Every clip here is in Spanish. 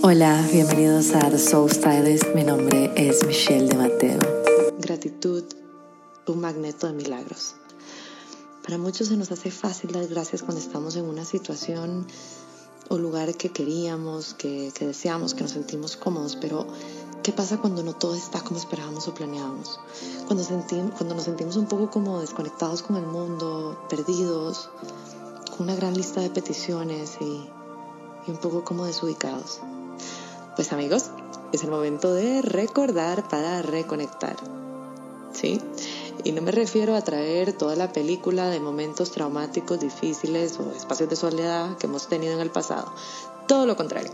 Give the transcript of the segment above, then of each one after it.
Hola, bienvenidos a The Soul Stylist. Mi nombre es Michelle de Mateo. Gratitud, un magneto de milagros. Para muchos se nos hace fácil dar gracias cuando estamos en una situación o lugar que queríamos, que, que deseamos, que nos sentimos cómodos, pero ¿qué pasa cuando no todo está como esperábamos o planeábamos? Cuando, sentimos, cuando nos sentimos un poco como desconectados con el mundo, perdidos, con una gran lista de peticiones y, y un poco como desubicados. Pues amigos, es el momento de recordar para reconectar. ¿Sí? Y no me refiero a traer toda la película de momentos traumáticos, difíciles o espacios de soledad que hemos tenido en el pasado. Todo lo contrario.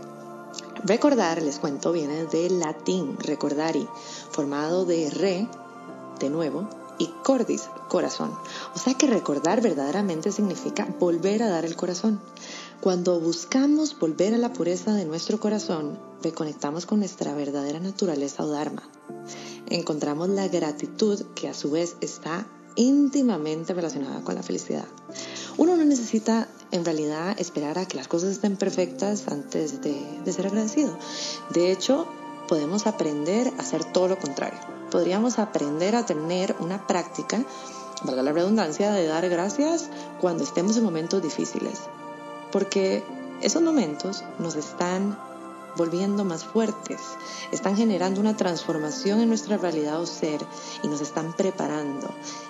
Recordar, les cuento, viene del latín recordari, formado de re, de nuevo, y cordis, corazón. O sea que recordar verdaderamente significa volver a dar el corazón. Cuando buscamos volver a la pureza de nuestro corazón, reconectamos con nuestra verdadera naturaleza o dharma. Encontramos la gratitud que a su vez está íntimamente relacionada con la felicidad. Uno no necesita en realidad esperar a que las cosas estén perfectas antes de, ser agradecido. De hecho, podemos aprender a hacer todo lo contrario. Podríamos aprender a tener una práctica, valga la redundancia, de dar gracias cuando estemos en momentos difíciles. Porque esos momentos nos están volviendo más fuertes, están generando una transformación en nuestra realidad o ser y nos están preparando,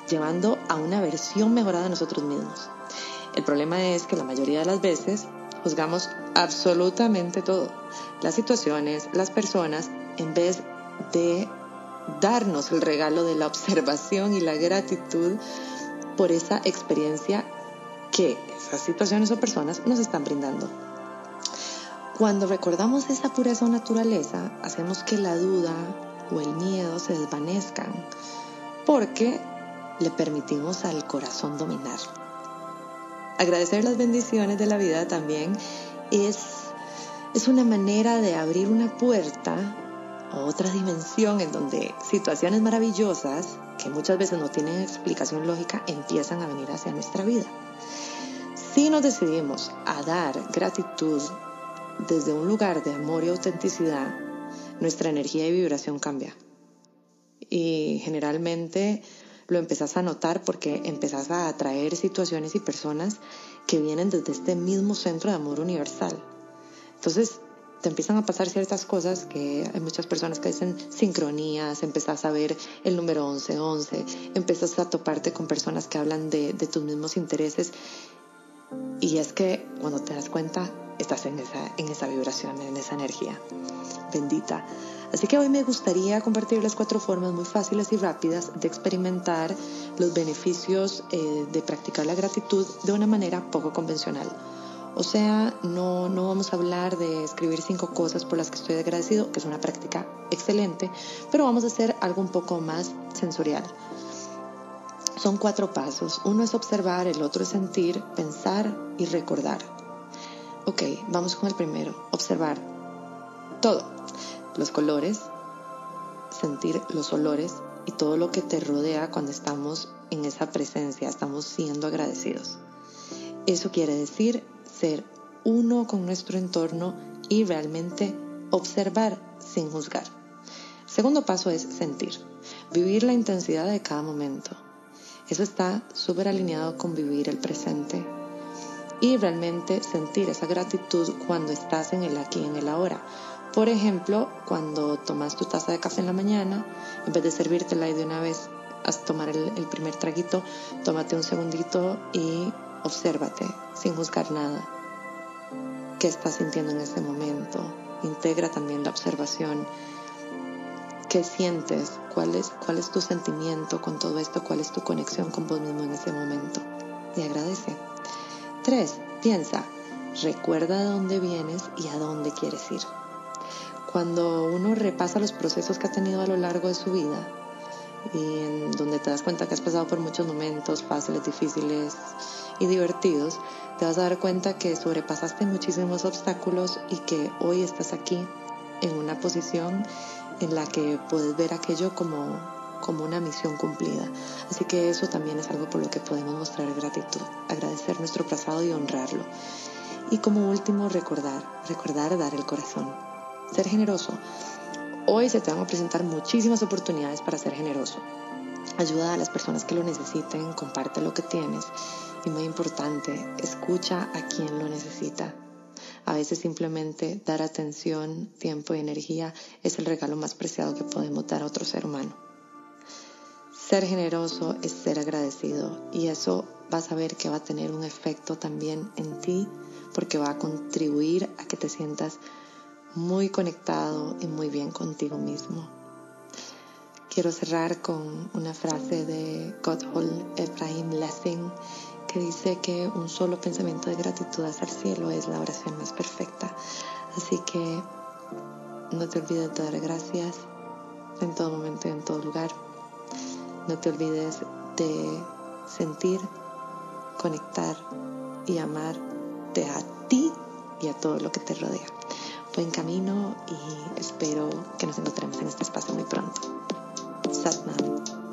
llevando a una versión mejorada de nosotros mismos. El problema es que la mayoría de las veces juzgamos absolutamente todo, las situaciones, las personas, en vez de darnos el regalo de la observación y la gratitud por esa experiencia que esas situaciones o personas nos están brindando. Cuando recordamos esa pureza o naturaleza, hacemos que la duda o el miedo se desvanezcan, porque le permitimos al corazón dominar. Agradecer las bendiciones de la vida también es, es una manera de abrir una puerta a otra dimensión en donde situaciones maravillosas, que muchas veces no tienen explicación lógica, empiezan a venir hacia nuestra vida. Si nos decidimos a dar gratitud desde un lugar de amor y autenticidad, nuestra energía y vibración cambia. Y generalmente lo empezás a notar porque empezás a atraer situaciones y personas que vienen desde este mismo centro de amor universal. Entonces, te empiezan a pasar ciertas cosas que hay muchas personas que dicen sincronías, empezás a ver el número 1111, empezás a toparte con personas que hablan de, de tus mismos intereses y es que cuando te das cuenta, estás en esa, en esa vibración, en esa energía bendita. Así que hoy me gustaría compartir las cuatro formas muy fáciles y rápidas de experimentar los beneficios eh, de practicar la gratitud de una manera poco convencional. O sea, no, no vamos a hablar de escribir cinco cosas por las que estoy agradecido, que es una práctica excelente, pero vamos a hacer algo un poco más sensorial. Son cuatro pasos. Uno es observar, el otro es sentir, pensar y recordar. Ok, vamos con el primero. Observar todo. Los colores, sentir los olores y todo lo que te rodea cuando estamos en esa presencia, estamos siendo agradecidos. Eso quiere decir ser uno con nuestro entorno y realmente observar sin juzgar. segundo paso es sentir, vivir la intensidad de cada momento. Eso está súper alineado con vivir el presente y realmente sentir esa gratitud cuando estás en el aquí en el ahora. Por ejemplo, cuando tomas tu taza de café en la mañana, en vez de servírtela y de una vez tomar el, el primer traguito, tómate un segundito y obsérvate sin juzgar nada. ¿Qué estás sintiendo en ese momento? Integra también la observación ¿Qué sientes? ¿Cuál es, ¿Cuál es tu sentimiento con todo esto? ¿Cuál es tu conexión con vos mismo en ese momento? Y agradece. Tres, piensa, recuerda de dónde vienes y a dónde quieres ir. Cuando uno repasa los procesos que ha tenido a lo largo de su vida y en donde te das cuenta que has pasado por muchos momentos fáciles, difíciles y divertidos, te vas a dar cuenta que sobrepasaste muchísimos obstáculos y que hoy estás aquí en una posición en la que puedes ver aquello como, como una misión cumplida. Así que eso también es algo por lo que podemos mostrar gratitud, agradecer nuestro pasado y honrarlo. Y como último, recordar, recordar dar el corazón. ser generoso. Hoy se te van a presentar muchísimas oportunidades para ser generoso. Ayuda a las personas que lo necesiten, comparte lo que tienes y muy importante, escucha a quien lo necesita. A veces simplemente dar atención, tiempo y energía es el regalo más preciado que podemos dar a otro ser humano. Ser generoso es ser agradecido y eso vas a ver que va a tener un efecto también en ti porque va a contribuir a que te sientas muy conectado y muy bien contigo mismo. Quiero cerrar con una frase de Gotthold Ephraim Lessing que dice que un solo pensamiento de gratitud hacia el cielo es la oración más perfecta. Así que no te olvides de dar gracias en todo momento y en todo lugar. No te olvides de sentir, conectar y amarte a ti y a todo lo que te rodea buen camino y espero que nos encontremos en este espacio muy pronto. Satnam.